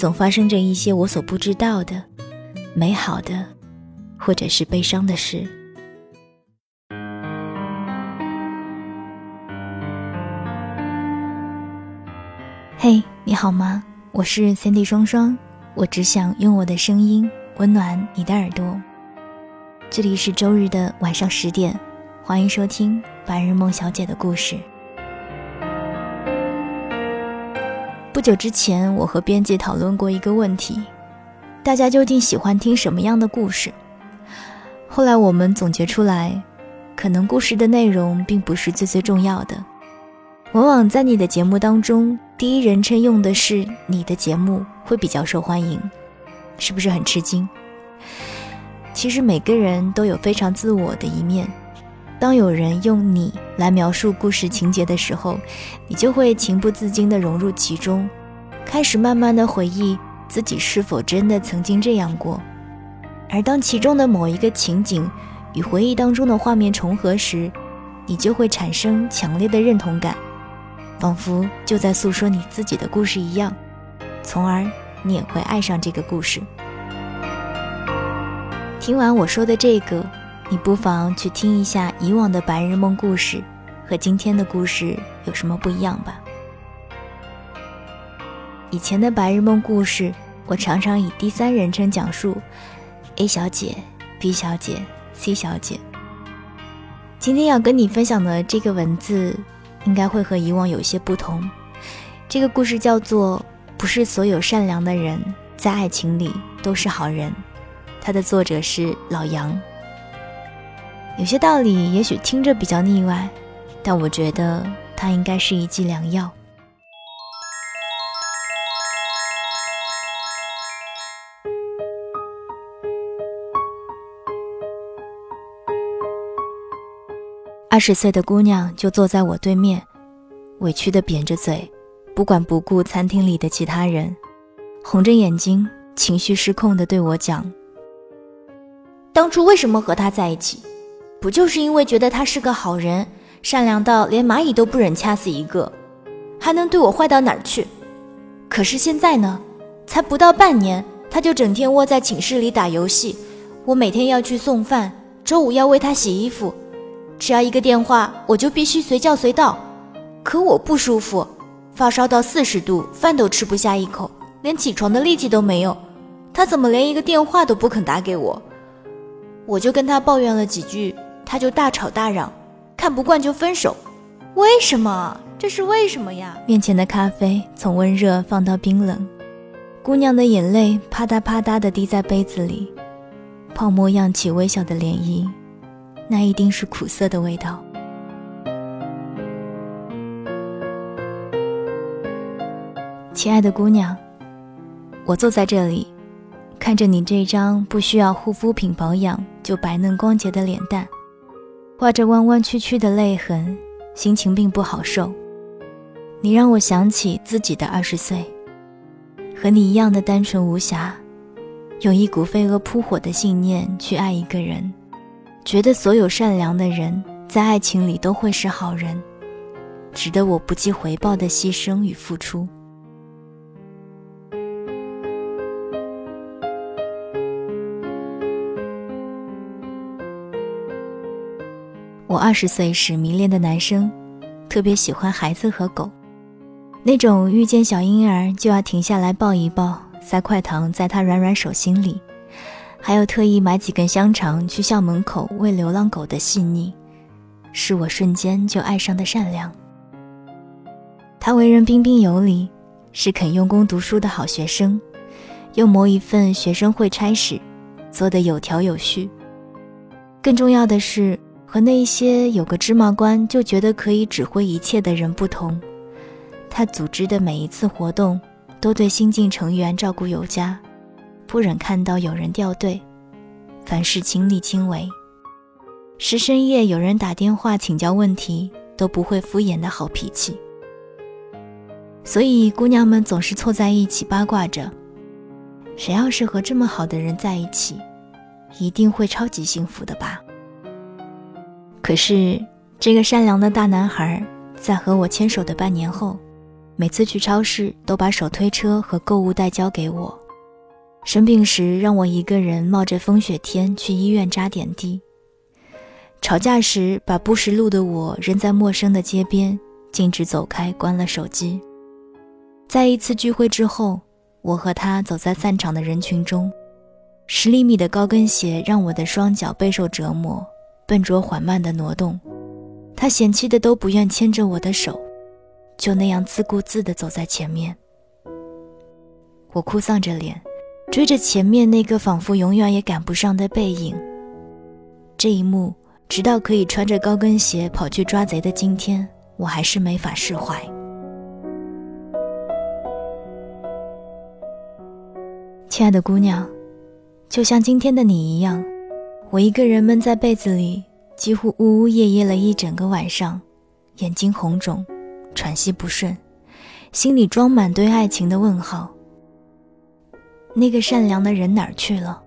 总发生着一些我所不知道的美好的，或者是悲伤的事。嘿，你好吗？我是三 D 双双，我只想用我的声音温暖你的耳朵。这里是周日的晚上十点，欢迎收听白日梦小姐的故事。不久之前，我和编辑讨论过一个问题：大家究竟喜欢听什么样的故事？后来我们总结出来，可能故事的内容并不是最最重要的。往往在你的节目当中，第一人称用的是你的节目会比较受欢迎，是不是很吃惊？其实每个人都有非常自我的一面。当有人用你来描述故事情节的时候，你就会情不自禁地融入其中，开始慢慢地回忆自己是否真的曾经这样过。而当其中的某一个情景与回忆当中的画面重合时，你就会产生强烈的认同感，仿佛就在诉说你自己的故事一样，从而你也会爱上这个故事。听完我说的这个。你不妨去听一下以往的白日梦故事，和今天的故事有什么不一样吧？以前的白日梦故事，我常常以第三人称讲述，A 小姐、B 小姐、C 小姐。今天要跟你分享的这个文字，应该会和以往有些不同。这个故事叫做《不是所有善良的人在爱情里都是好人》，它的作者是老杨。有些道理也许听着比较腻歪，但我觉得它应该是一剂良药。二十岁的姑娘就坐在我对面，委屈的扁着嘴，不管不顾餐厅里的其他人，红着眼睛，情绪失控的对我讲：“当初为什么和他在一起？”不就是因为觉得他是个好人，善良到连蚂蚁都不忍掐死一个，还能对我坏到哪儿去？可是现在呢，才不到半年，他就整天窝在寝室里打游戏，我每天要去送饭，周五要为他洗衣服，只要一个电话，我就必须随叫随到。可我不舒服，发烧到四十度，饭都吃不下一口，连起床的力气都没有，他怎么连一个电话都不肯打给我？我就跟他抱怨了几句。他就大吵大嚷，看不惯就分手，为什么？这是为什么呀？面前的咖啡从温热放到冰冷，姑娘的眼泪啪嗒啪嗒地滴在杯子里，泡沫漾起微小的涟漪，那一定是苦涩的味道。亲爱的姑娘，我坐在这里，看着你这张不需要护肤品保养就白嫩光洁的脸蛋。画着弯弯曲曲的泪痕，心情并不好受。你让我想起自己的二十岁，和你一样的单纯无瑕，用一股飞蛾扑火的信念去爱一个人，觉得所有善良的人在爱情里都会是好人，值得我不计回报的牺牲与付出。二十岁时迷恋的男生，特别喜欢孩子和狗，那种遇见小婴儿就要停下来抱一抱，塞块糖在他软软手心里，还有特意买几根香肠去校门口喂流浪狗的细腻，是我瞬间就爱上的善良。他为人彬彬有礼，是肯用功读书的好学生，又谋一份学生会差事，做得有条有序。更重要的是，和那些有个芝麻官就觉得可以指挥一切的人不同。他组织的每一次活动，都对新进成员照顾有加，不忍看到有人掉队，凡事亲力亲为。是深夜有人打电话请教问题，都不会敷衍的好脾气。所以姑娘们总是凑在一起八卦着，谁要是和这么好的人在一起，一定会超级幸福的吧。可是这个善良的大男孩，在和我牵手的半年后。每次去超市，都把手推车和购物袋交给我。生病时，让我一个人冒着风雪天去医院扎点滴。吵架时，把不识路的我扔在陌生的街边，径直走开，关了手机。在一次聚会之后，我和他走在散场的人群中，十厘米的高跟鞋让我的双脚备受折磨，笨拙缓慢地挪动。他嫌弃的都不愿牵着我的手。就那样自顾自地走在前面，我哭丧着脸，追着前面那个仿佛永远也赶不上的背影。这一幕，直到可以穿着高跟鞋跑去抓贼的今天，我还是没法释怀。亲爱的姑娘，就像今天的你一样，我一个人闷在被子里，几乎呜呜咽咽了一整个晚上，眼睛红肿。喘息不顺，心里装满对爱情的问号。那个善良的人哪儿去了？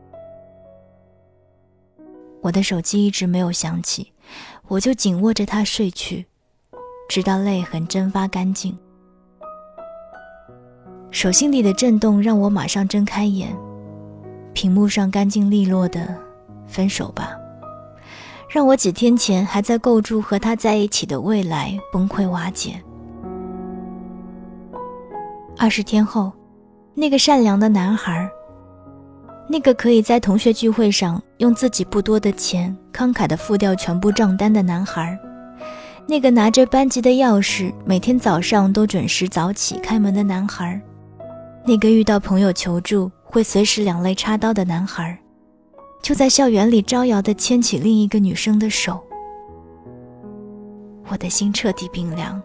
我的手机一直没有响起，我就紧握着它睡去，直到泪痕蒸发干净。手心里的震动让我马上睁开眼，屏幕上干净利落的“分手吧”，让我几天前还在构筑和他在一起的未来崩溃瓦解。二十天后，那个善良的男孩，那个可以在同学聚会上用自己不多的钱慷慨地付掉全部账单的男孩，那个拿着班级的钥匙每天早上都准时早起开门的男孩，那个遇到朋友求助会随时两肋插刀的男孩，就在校园里招摇的牵起另一个女生的手，我的心彻底冰凉。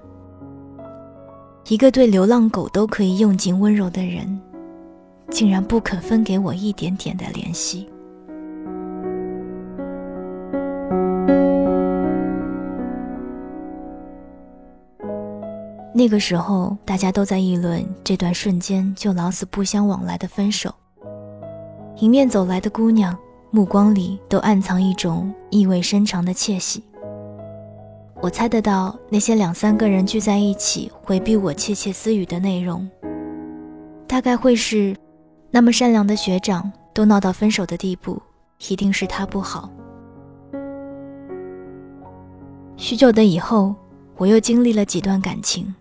一个对流浪狗都可以用尽温柔的人，竟然不肯分给我一点点的怜惜。那个时候，大家都在议论这段瞬间就老死不相往来的分手。迎面走来的姑娘，目光里都暗藏一种意味深长的窃喜。我猜得到那些两三个人聚在一起回避我窃窃私语的内容，大概会是：那么善良的学长都闹到分手的地步，一定是他不好。许久的以后，我又经历了几段感情，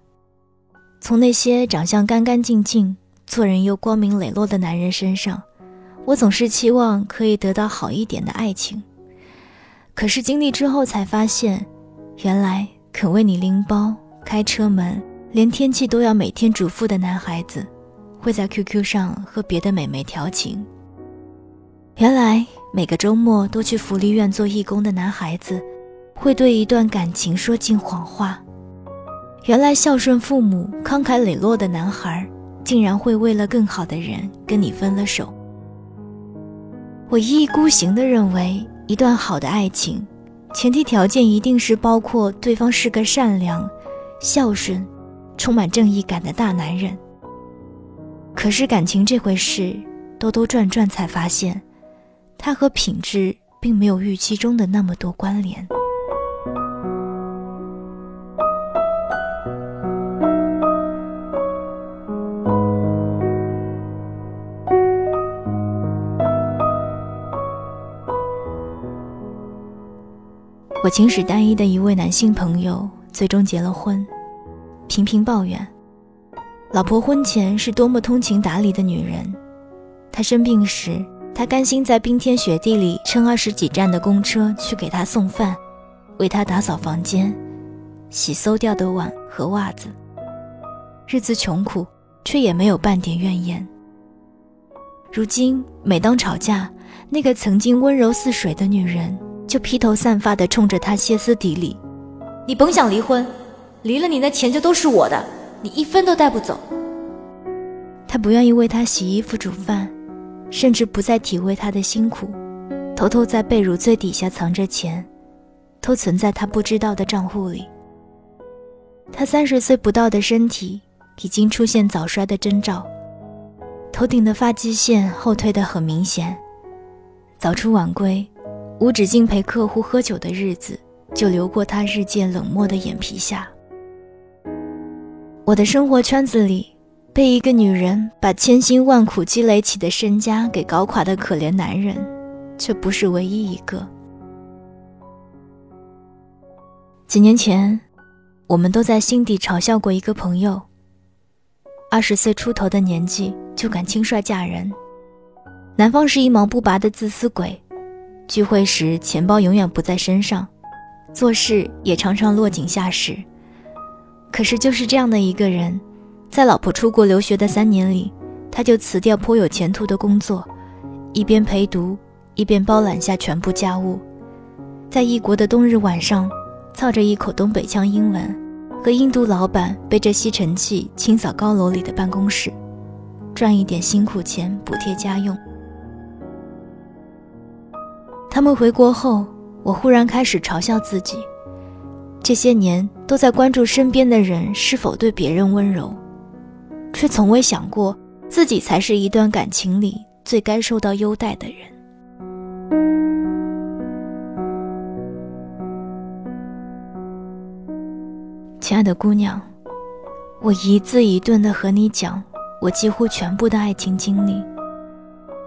从那些长相干干净净、做人又光明磊落的男人身上，我总是期望可以得到好一点的爱情，可是经历之后才发现。原来肯为你拎包、开车门，连天气都要每天嘱咐的男孩子，会在 QQ 上和别的美眉调情。原来每个周末都去福利院做义工的男孩子，会对一段感情说尽谎话。原来孝顺父母、慷慨磊落的男孩，竟然会为了更好的人跟你分了手。我一意孤行地认为，一段好的爱情。前提条件一定是包括对方是个善良、孝顺、充满正义感的大男人。可是感情这回事，兜兜转转才发现，它和品质并没有预期中的那么多关联。我情史单一的一位男性朋友最终结了婚，频频抱怨，老婆婚前是多么通情达理的女人，他生病时，他甘心在冰天雪地里乘二十几站的公车去给他送饭，为他打扫房间，洗馊掉的碗和袜子。日子穷苦，却也没有半点怨言。如今，每当吵架，那个曾经温柔似水的女人，就披头散发地冲着他歇斯底里：“你甭想离婚，离了你那钱就都是我的，你一分都带不走。”他不愿意为他洗衣服、煮饭，甚至不再体会他的辛苦，偷偷在被褥最底下藏着钱，都存在他不知道的账户里。他三十岁不到的身体已经出现早衰的征兆。头顶的发际线后退得很明显，早出晚归，无止境陪客户喝酒的日子就流过他日渐冷漠的眼皮下。我的生活圈子里，被一个女人把千辛万苦积累起的身家给搞垮的可怜男人，却不是唯一一个。几年前，我们都在心底嘲笑过一个朋友，二十岁出头的年纪。就敢轻率嫁人，男方是一毛不拔的自私鬼，聚会时钱包永远不在身上，做事也常常落井下石。可是就是这样的一个人，在老婆出国留学的三年里，他就辞掉颇有前途的工作，一边陪读，一边包揽下全部家务，在异国的冬日晚上，操着一口东北腔英文，和印度老板背着吸尘器清扫高楼里的办公室。赚一点辛苦钱补贴家用。他们回国后，我忽然开始嘲笑自己，这些年都在关注身边的人是否对别人温柔，却从未想过自己才是一段感情里最该受到优待的人。亲爱的姑娘，我一字一顿地和你讲。我几乎全部的爱情经历，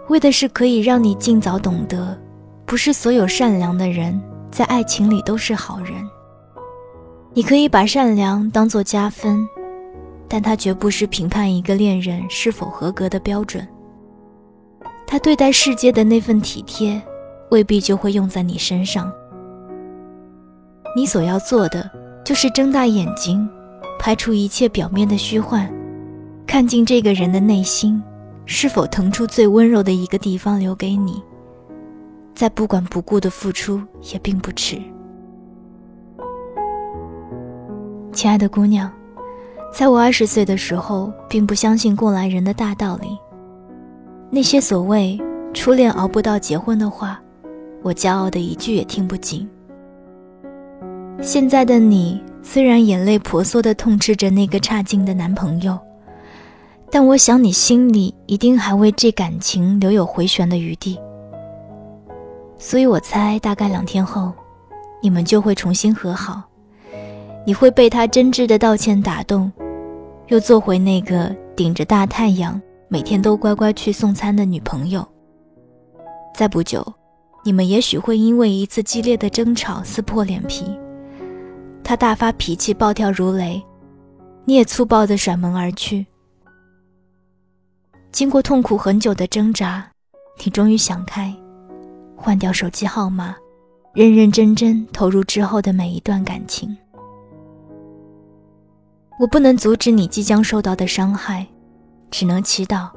为的是可以让你尽早懂得，不是所有善良的人在爱情里都是好人。你可以把善良当作加分，但它绝不是评判一个恋人是否合格的标准。他对待世界的那份体贴，未必就会用在你身上。你所要做的，就是睁大眼睛，排除一切表面的虚幻。看尽这个人的内心，是否腾出最温柔的一个地方留给你？再不管不顾的付出也并不迟。亲爱的姑娘，在我二十岁的时候，并不相信过来人的大道理。那些所谓初恋熬不到结婚的话，我骄傲的一句也听不进。现在的你，虽然眼泪婆娑的痛斥着那个差劲的男朋友。但我想，你心里一定还为这感情留有回旋的余地，所以我猜，大概两天后，你们就会重新和好。你会被他真挚的道歉打动，又做回那个顶着大太阳每天都乖乖去送餐的女朋友。再不久，你们也许会因为一次激烈的争吵撕破脸皮，他大发脾气，暴跳如雷，你也粗暴地甩门而去。经过痛苦很久的挣扎，你终于想开，换掉手机号码，认认真真投入之后的每一段感情。我不能阻止你即将受到的伤害，只能祈祷，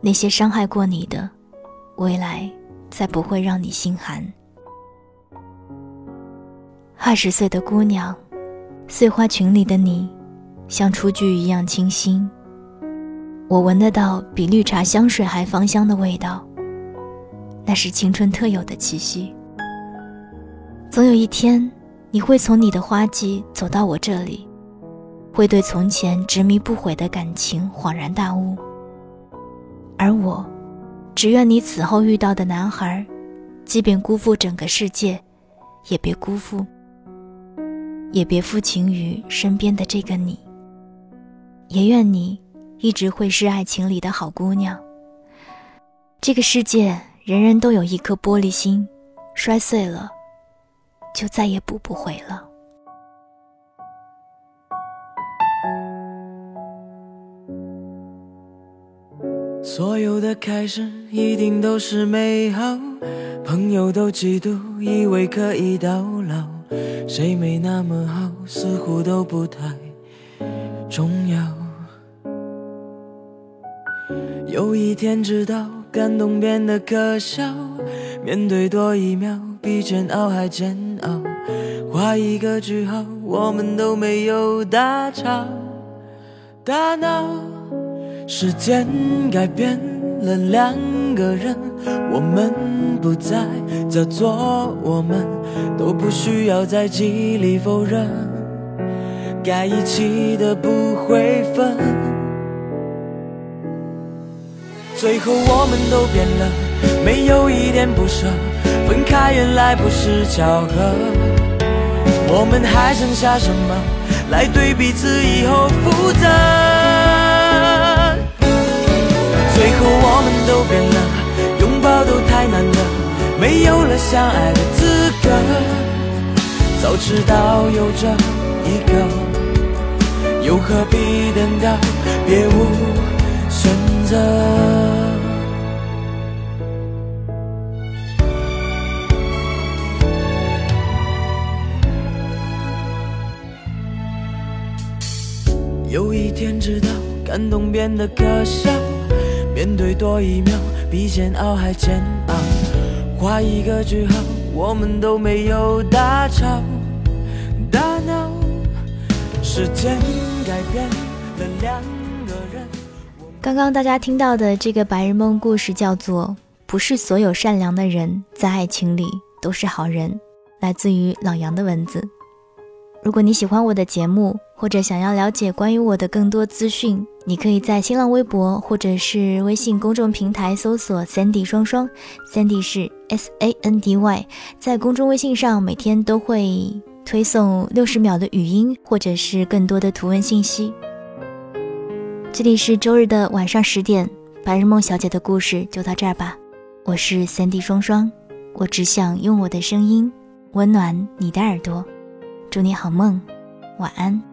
那些伤害过你的，未来再不会让你心寒。二十岁的姑娘，碎花裙里的你，像雏菊一样清新。我闻得到比绿茶香水还芳香的味道，那是青春特有的气息。总有一天，你会从你的花季走到我这里，会对从前执迷不悔的感情恍然大悟。而我，只愿你此后遇到的男孩，即便辜负整个世界，也别辜负，也别负情于身边的这个你。也愿你。一直会是爱情里的好姑娘。这个世界，人人都有一颗玻璃心，摔碎了，就再也补不回了。所有的开始一定都是美好，朋友都嫉妒，以为可以到老，谁没那么好，似乎都不太重要。有一天知道感动变得可笑，面对多一秒比煎熬还煎熬，画一个句号，我们都没有大吵大闹。时间改变了两个人，我们不再叫做我们，都不需要再极力否认，该一起的不会分。最后我们都变了，没有一点不舍，分开原来不是巧合。我们还剩下什么来对彼此以后负责？最后我们都变了，拥抱都太难了，没有了相爱的资格。早知道有这一个，又何必等到别无选择？天知道，感动变得可笑。面对多一秒比煎熬还煎熬，画一个句号，我们都没有大吵大闹。时间改变了两个人。刚刚大家听到的这个白日梦故事叫做《不是所有善良的人在爱情里都是好人》，来自于老杨的文字。如果你喜欢我的节目，或者想要了解关于我的更多资讯，你可以在新浪微博或者是微信公众平台搜索 “Sandy 双双 ”，Sandy 是 S A N D Y。在公众微信上，每天都会推送六十秒的语音，或者是更多的图文信息。这里是周日的晚上十点，白日梦小姐的故事就到这儿吧。我是 Sandy 双双，我只想用我的声音温暖你的耳朵。祝你好梦，晚安。